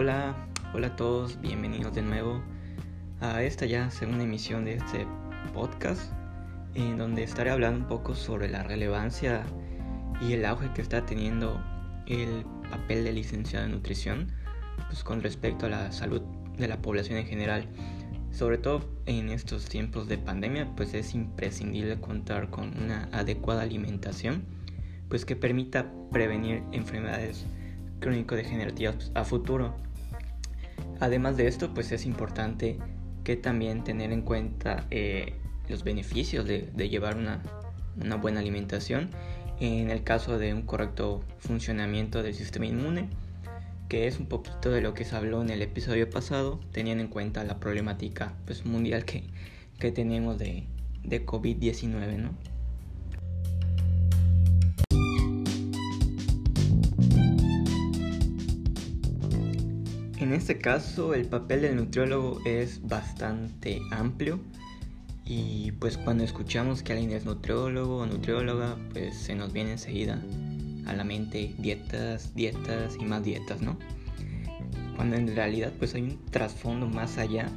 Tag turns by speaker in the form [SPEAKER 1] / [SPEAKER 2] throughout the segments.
[SPEAKER 1] Hola, hola a todos, bienvenidos de nuevo a esta ya segunda emisión de este podcast en donde estaré hablando un poco sobre la relevancia y el auge que está teniendo el papel de licenciado en nutrición pues con respecto a la salud de la población en general. Sobre todo en estos tiempos de pandemia, pues es imprescindible contar con una adecuada alimentación, pues que permita prevenir enfermedades crónico-degenerativas a futuro. Además de esto, pues es importante que también tener en cuenta eh, los beneficios de, llevar una, buena alimentación en el caso de un correcto funcionamiento del sistema inmune, que es un poquito de lo que se habló en el episodio pasado, teniendo en cuenta la problemática pues, mundial que, que tenemos de, de COVID-19, ¿no? En este caso el papel del nutriólogo es bastante amplio y pues cuando escuchamos que alguien es nutriólogo o nutrióloga pues se nos viene enseguida a la mente dietas, dietas y más dietas, ¿no? Cuando en realidad pues hay un trasfondo más allá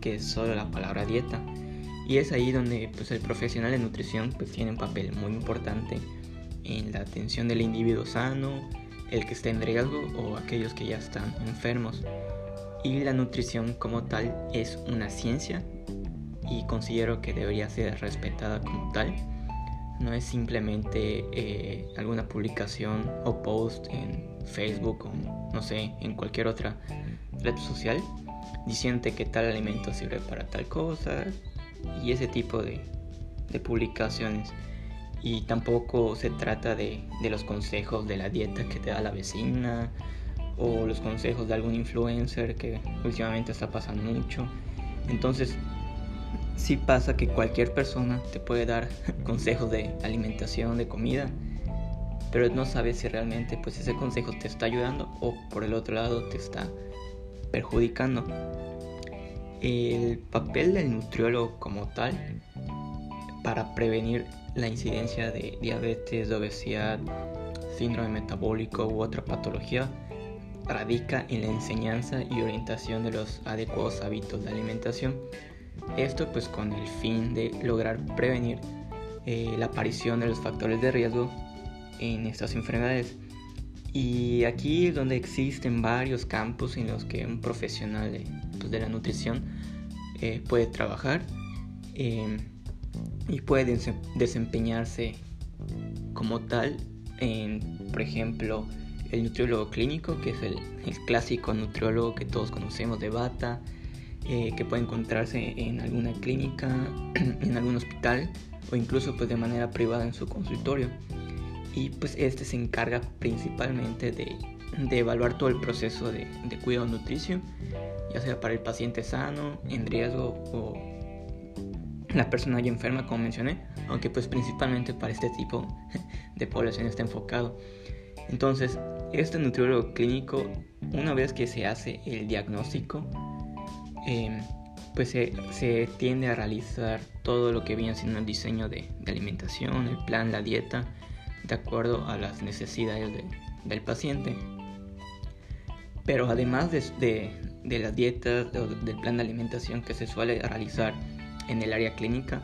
[SPEAKER 1] que solo la palabra dieta y es ahí donde pues el profesional de nutrición pues tiene un papel muy importante en la atención del individuo sano, el que esté en riesgo o aquellos que ya están enfermos. Y la nutrición como tal es una ciencia y considero que debería ser respetada como tal. No es simplemente eh, alguna publicación o post en Facebook o no sé, en cualquier otra red social diciendo que tal alimento sirve para tal cosa y ese tipo de, de publicaciones y tampoco se trata de, los consejos de la dieta que te da la vecina o los consejos de algún influencer que últimamente está pasando mucho. Entonces, sí pasa que cualquier persona te puede dar consejos de alimentación, de comida, pero no sabes si realmente pues ese consejo te está ayudando o por el otro lado te está perjudicando. El papel del nutriólogo como tal para prevenir la incidencia de diabetes, de obesidad, síndrome metabólico u otra patología radica en la enseñanza y orientación de los adecuados hábitos de alimentación. Esto pues con el fin de lograr prevenir eh, la aparición de los factores de riesgo en estas enfermedades. Y aquí es donde existen varios campos en los que un profesional de, pues, la nutrición eh, puede trabajar. Eh, y puede desempeñarse como tal en, por ejemplo, el nutriólogo clínico, que es el, clásico nutriólogo que todos conocemos de bata, eh, que puede encontrarse en alguna clínica, en algún hospital o incluso pues de manera privada en su consultorio. Y pues este se encarga principalmente de, evaluar todo el proceso de, de cuidado nutricio, ya sea para el paciente sano, en riesgo o la persona ya enferma, como mencioné, aunque pues principalmente para este tipo de población está enfocado. Entonces, este nutriólogo clínico, una vez que se hace el diagnóstico, em, pues se, tiende a realizar todo lo que viene siendo el diseño de, alimentación, el plan, la dieta, de acuerdo a las necesidades del paciente. Pero además de, de, de las dietas, del plan de alimentación que se suele realizar en el área clínica,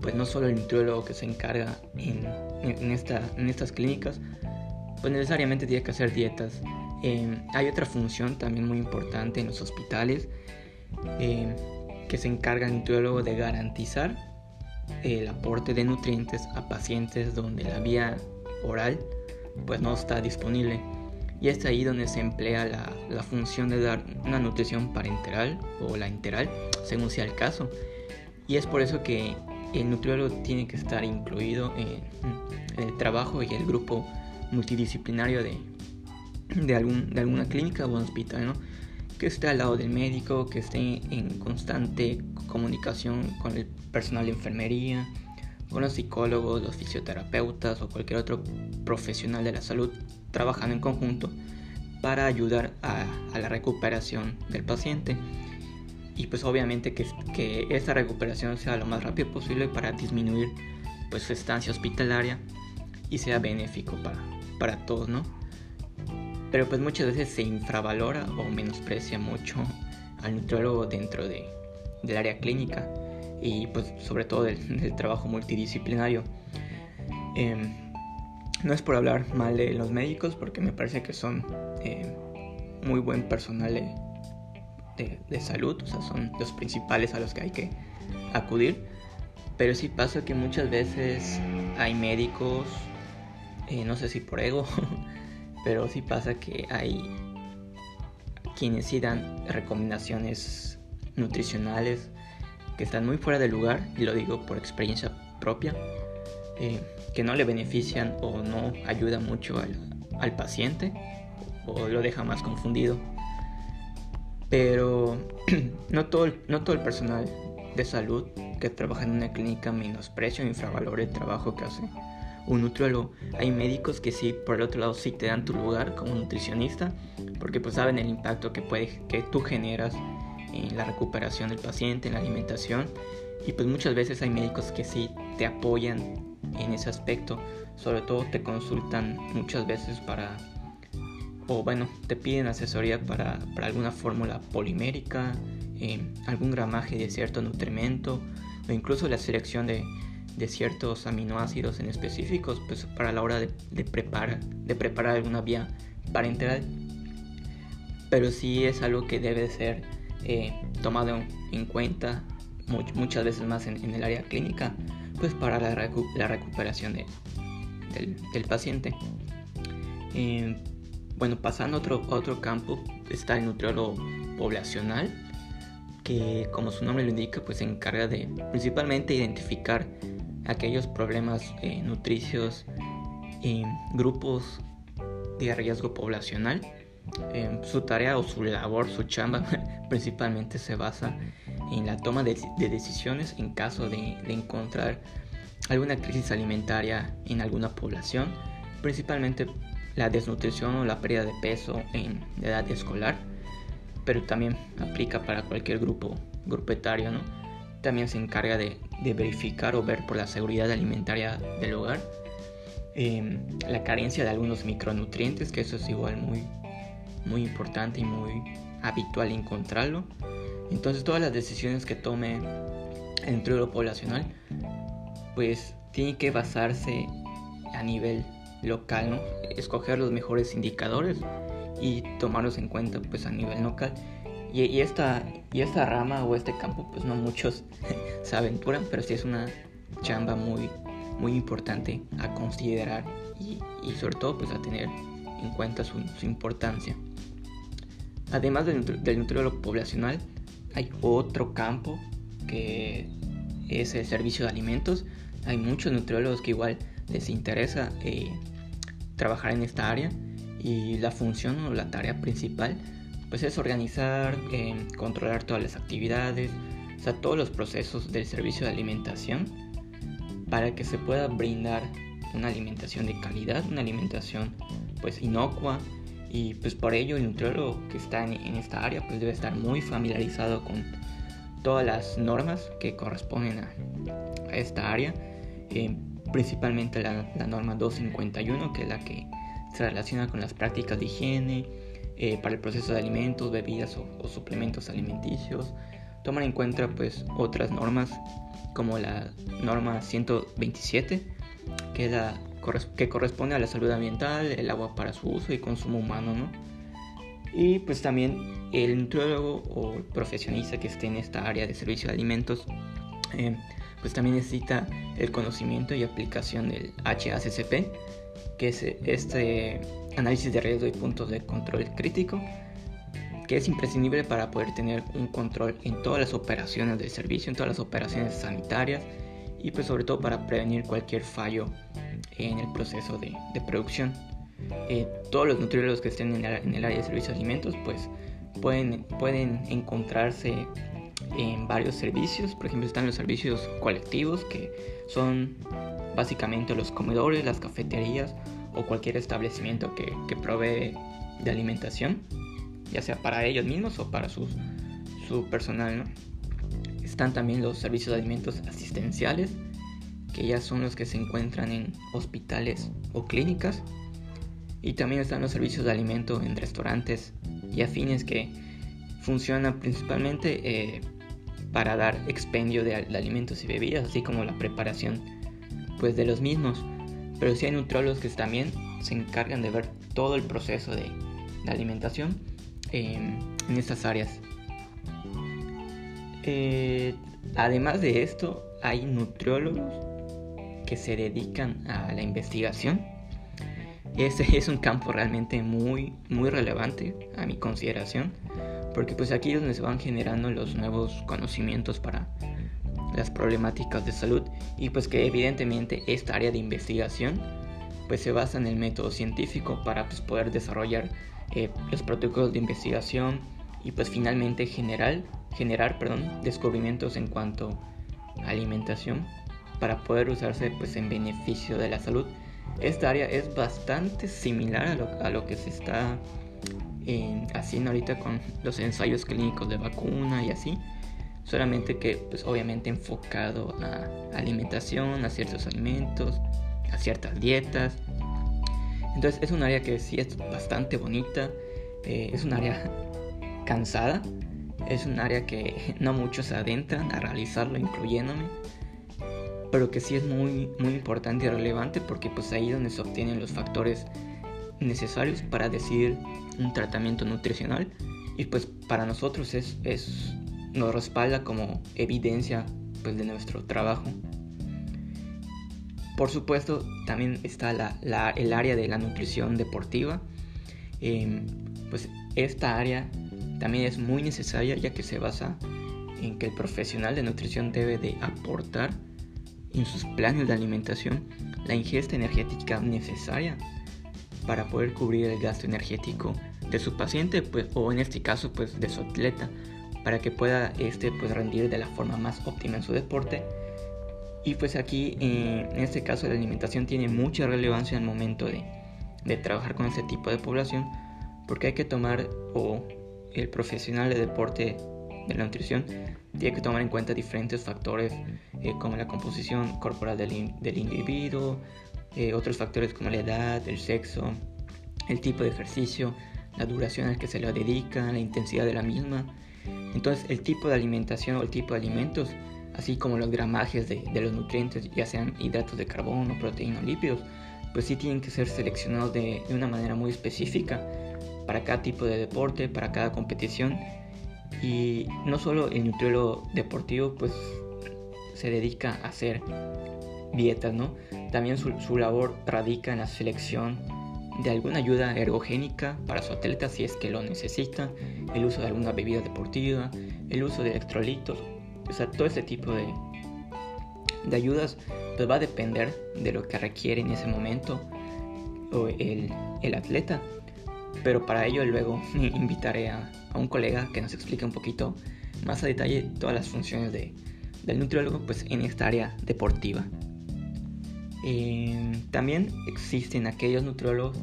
[SPEAKER 1] pues no solo el nutriólogo que se encarga en, en, esta, en estas clínicas, pues necesariamente tiene que hacer dietas. Em, hay otra función también muy importante en los hospitales em, que se encarga el nutriólogo de garantizar el aporte de nutrientes a pacientes donde la vía oral pues no está disponible. Y es ahí donde se emplea la, la función de dar una nutrición parenteral o la enteral, según sea el caso. Y es por eso que el nutriólogo tiene que estar incluido en, el trabajo y el grupo multidisciplinario de, de, algún, de alguna clínica o hospital, ¿no? que esté al lado del médico, que esté en constante comunicación con el personal de enfermería, con los psicólogos, los fisioterapeutas o cualquier otro profesional de la salud trabajando en conjunto para ayudar a, a la recuperación del paciente y pues obviamente que, que esta recuperación sea lo más rápido posible para disminuir pues su estancia hospitalaria y sea benéfico para, para todos, ¿no? pero pues muchas veces se infravalora o menosprecia mucho al nutriólogo dentro de, del área clínica y pues sobre todo del, trabajo multidisciplinario. Em, no es por hablar mal de los médicos porque me parece que son em, muy buen personal de, salud, o sea, son los principales a los que hay que acudir. Pero sí pasa que muchas veces hay médicos, eh, no sé si por ego, pero sí pasa que hay quienes sí dan recomendaciones nutricionales que están muy fuera de lugar, y lo digo por experiencia propia, eh, que no le benefician o no ayudan mucho al paciente o lo deja más confundido. Pero no todo, no todo el personal de salud que trabaja en una clínica menosprecia o infravalora el trabajo que hace un nutriólogo. Hay médicos que sí, por el otro lado, sí te dan tu lugar como nutricionista, porque pues saben el impacto que, puede, que tú generas en la recuperación del paciente, en la alimentación. Y pues muchas veces hay médicos que sí te apoyan en ese aspecto. Sobre todo te consultan muchas veces para, o bueno, te piden asesoría para, para alguna fórmula polimérica, eh, algún gramaje de cierto nutrimento o incluso la selección de, de ciertos aminoácidos en específicos pues para la hora de, de, preparar, de preparar alguna vía parenteral. Pero sí es algo que debe ser eh, tomado en cuenta muchas veces más en, el área clínica pues para la, la recuperación de, del, paciente. Eh, bueno, pasando a otro, otro campo está el nutriólogo poblacional que como su nombre lo indica pues se encarga de principalmente identificar aquellos problemas eh, nutricios en grupos de riesgo poblacional. su tarea o su labor, su chamba, principalmente se basa en la toma de, decisiones en caso de, encontrar alguna crisis alimentaria en alguna población, principalmente la desnutrición o la pérdida de peso en edad escolar, pero también aplica para cualquier grupo, grupo etario, ¿no? También se encarga de, verificar o ver por la seguridad alimentaria del hogar, em, la carencia de algunos micronutrientes, que eso es igual muy, muy importante y muy habitual encontrarlo. Entonces todas las decisiones que tome el nutriólogo poblacional, pues tiene que basarse a nivel local. Escoger los mejores indicadores y tomarlos en cuenta pues a nivel local y, esta, y esta rama o este campo, pues no muchos se aventuran, pero sí es una chamba muy, muy importante a considerar y, sobre todo pues a tener en cuenta su, importancia. Además del, del nutriólogo poblacional, hay otro campo que es el servicio de alimentos. Hay muchos nutriólogos que igual les interesa eh, trabajar en esta área y la función o la tarea principal pues es organizar, eh, controlar todas las actividades, o sea, todos los procesos del servicio de alimentación para que se pueda brindar una alimentación de calidad, una alimentación pues inocua. Y pues por ello el nutriólogo que está en, esta área pues debe estar muy familiarizado con todas las normas que corresponden a, esta área, eh, principalmente la, la norma 251 que es la que se relaciona con las prácticas de higiene, eh, para el proceso de alimentos, bebidas o, suplementos alimenticios. Tomar en cuenta pues otras normas como la norma 127 que, la, que corresponde a la salud ambiental, el agua para su uso y consumo humano, ¿no? Y pues también el nutriólogo o profesionista que esté en esta área de servicio de alimentos, eh, pues también necesita el conocimiento y aplicación del HACCP, que es este análisis de riesgo y puntos de control crítico, que es imprescindible para poder tener un control en todas las operaciones del servicio, en todas las operaciones sanitarias y pues sobre todo para prevenir cualquier fallo en el proceso de, producción. Eh, todos los nutriólogos que estén en el, área de servicios de alimentos pues pueden, pueden encontrarse en varios servicios, por ejemplo están los servicios colectivos que son básicamente los comedores, las cafeterías o cualquier establecimiento que, provee de alimentación, ya sea para ellos mismos o para sus, su personal. Están también los servicios de alimentos asistenciales, que ya son los que se encuentran en hospitales o clínicas. Y también están los servicios de alimento en restaurantes y afines que funcionan principalmente eh, para dar expendio de, alimentos y bebidas, así como la preparación pues, de los mismos. Pero sí hay nutriólogos que también se encargan de ver todo el proceso de, alimentación en estas áreas. Eh, además de esto, hay nutriólogos que se dedican a la investigación este es un campo realmente muy, muy relevante a mi consideración, porque pues aquí es donde se van generando los nuevos conocimientos para las problemáticas de salud y pues que evidentemente esta área de investigación pues se basa en el método científico para pues, poder desarrollar eh, los protocolos de investigación y pues finalmente generar, generar perdón, descubrimientos en cuanto a alimentación para poder usarse pues en beneficio de la salud. Esta área es bastante similar a lo, que se está eh, haciendo ahorita con los ensayos clínicos de vacuna y así. Solamente que pues obviamente enfocado a alimentación, a ciertos alimentos, a ciertas dietas. Entonces es un área que sí es bastante bonita, eh, es un área cansada, es un área que no muchos se adentran a realizarlo, incluyéndome pero que sí es muy, muy importante y relevante porque pues ahí es donde se obtienen los factores necesarios para decidir un tratamiento nutricional y pues para nosotros es, es nos respalda como evidencia pues de nuestro trabajo. Por supuesto también está la, el área de la nutrición deportiva. Em, pues esta área también es muy necesaria ya que se basa en que el profesional de nutrición debe de aportar en sus planes de alimentación la ingesta energética necesaria para poder cubrir el gasto energético de su paciente pues, o en este caso pues de su atleta para que pueda este pues rendir de la forma más óptima en su deporte. Y pues aquí en este caso la alimentación tiene mucha relevancia el momento de, trabajar con este tipo de población porque hay que tomar o el profesional de deporte de la nutrición tiene que tomar en cuenta diferentes factores eh, como la composición corporal del individuo, eh, otros factores como la edad, el sexo, el tipo de ejercicio, la duración al que se le dedica, la intensidad de la misma. Entonces el tipo de alimentación o el tipo de alimentos, así como los gramajes de, de los nutrientes, ya sean hidratos de carbono, proteína o lípidos, pues sí tienen que ser seleccionados de, de una manera muy específica para cada tipo de deporte, para cada competición y no solo el nutriólogo deportivo pues se dedica a hacer dietas, ¿no? También su, su labor radica en la selección de alguna ayuda ergogénica para su atleta si es que lo necesita, el uso de alguna bebida deportiva, el uso de electrolitos, o sea, todo este tipo de, de ayudas pues va a depender de lo que requiere en ese momento el, el atleta. Pero para ello luego invitaré a, a un colega que nos explique un poquito más a detalle todas las funciones de, del nutriólogo pues, en esta área deportiva. También existen aquellos nutriólogos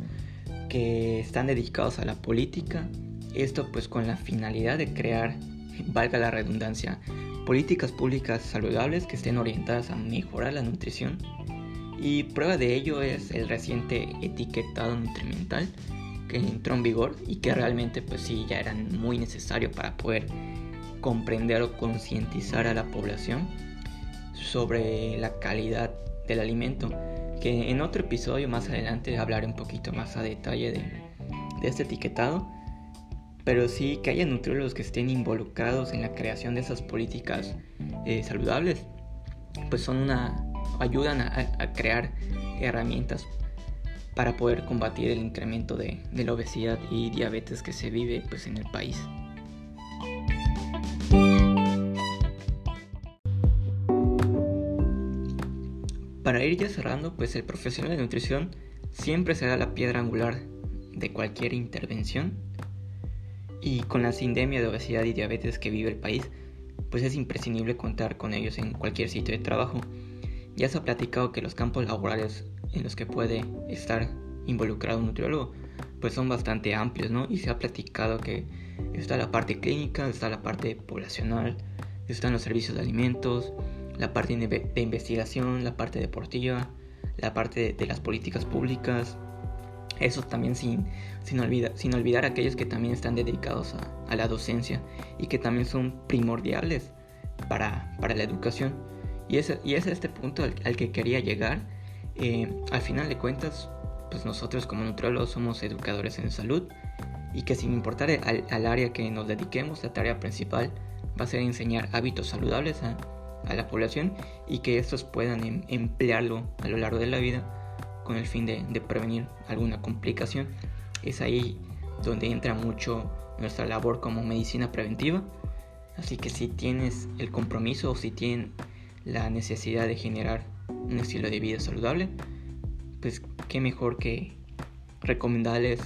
[SPEAKER 1] que están dedicados a la política, esto pues con la finalidad de crear, valga la redundancia, políticas públicas saludables que estén orientadas a mejorar la nutrición. Y prueba de ello es el reciente etiquetado nutrimental que entró en vigor y que realmente pues sí ya eran muy necesario para poder comprender o concientizar a la población sobre la calidad del alimento que en otro episodio más adelante hablaré un poquito más a detalle de, de este etiquetado pero sí que haya nutriólogos que estén involucrados en la creación de esas políticas eh, saludables pues son una ayudan a, crear herramientas para poder combatir el incremento de, la obesidad y diabetes que se vive pues, en el país. Para ir ya cerrando, pues el profesional de nutrición siempre será la piedra angular de cualquier intervención y con la sindemia de obesidad y diabetes que vive el país, pues es imprescindible contar con ellos en cualquier sitio de trabajo. Ya se ha platicado que los campos laborales en los que puede estar involucrado un nutriólogo, pues son bastante amplios, ¿no? Y se ha platicado que está la parte clínica, está la parte poblacional, están los servicios de alimentos, la parte de investigación, la parte deportiva, la parte de, las políticas públicas, Eso también sin, sin, sin olvidar aquellos que también están dedicados a, la docencia y que también son primordiales para, para la educación. Y es, y es este punto al, que quería llegar. Eh, al final de cuentas, pues nosotros como nutriólogos somos educadores en salud y que sin importar al, al, área que nos dediquemos, la tarea principal va a ser enseñar hábitos saludables a, a la población y que estos puedan em, emplearlo a lo largo de la vida con el fin de, prevenir alguna complicación. Es ahí donde entra mucho nuestra labor como medicina preventiva. Así que si tienes el compromiso o si tienen la necesidad de generar un estilo de vida saludable, pues qué mejor que recomendarles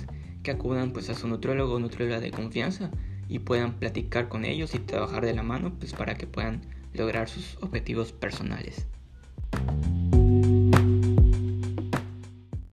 [SPEAKER 1] que acudan pues a su nutriólogo o nutrióloga de confianza y puedan platicar con ellos y trabajar de la mano pues para que puedan lograr sus objetivos personales.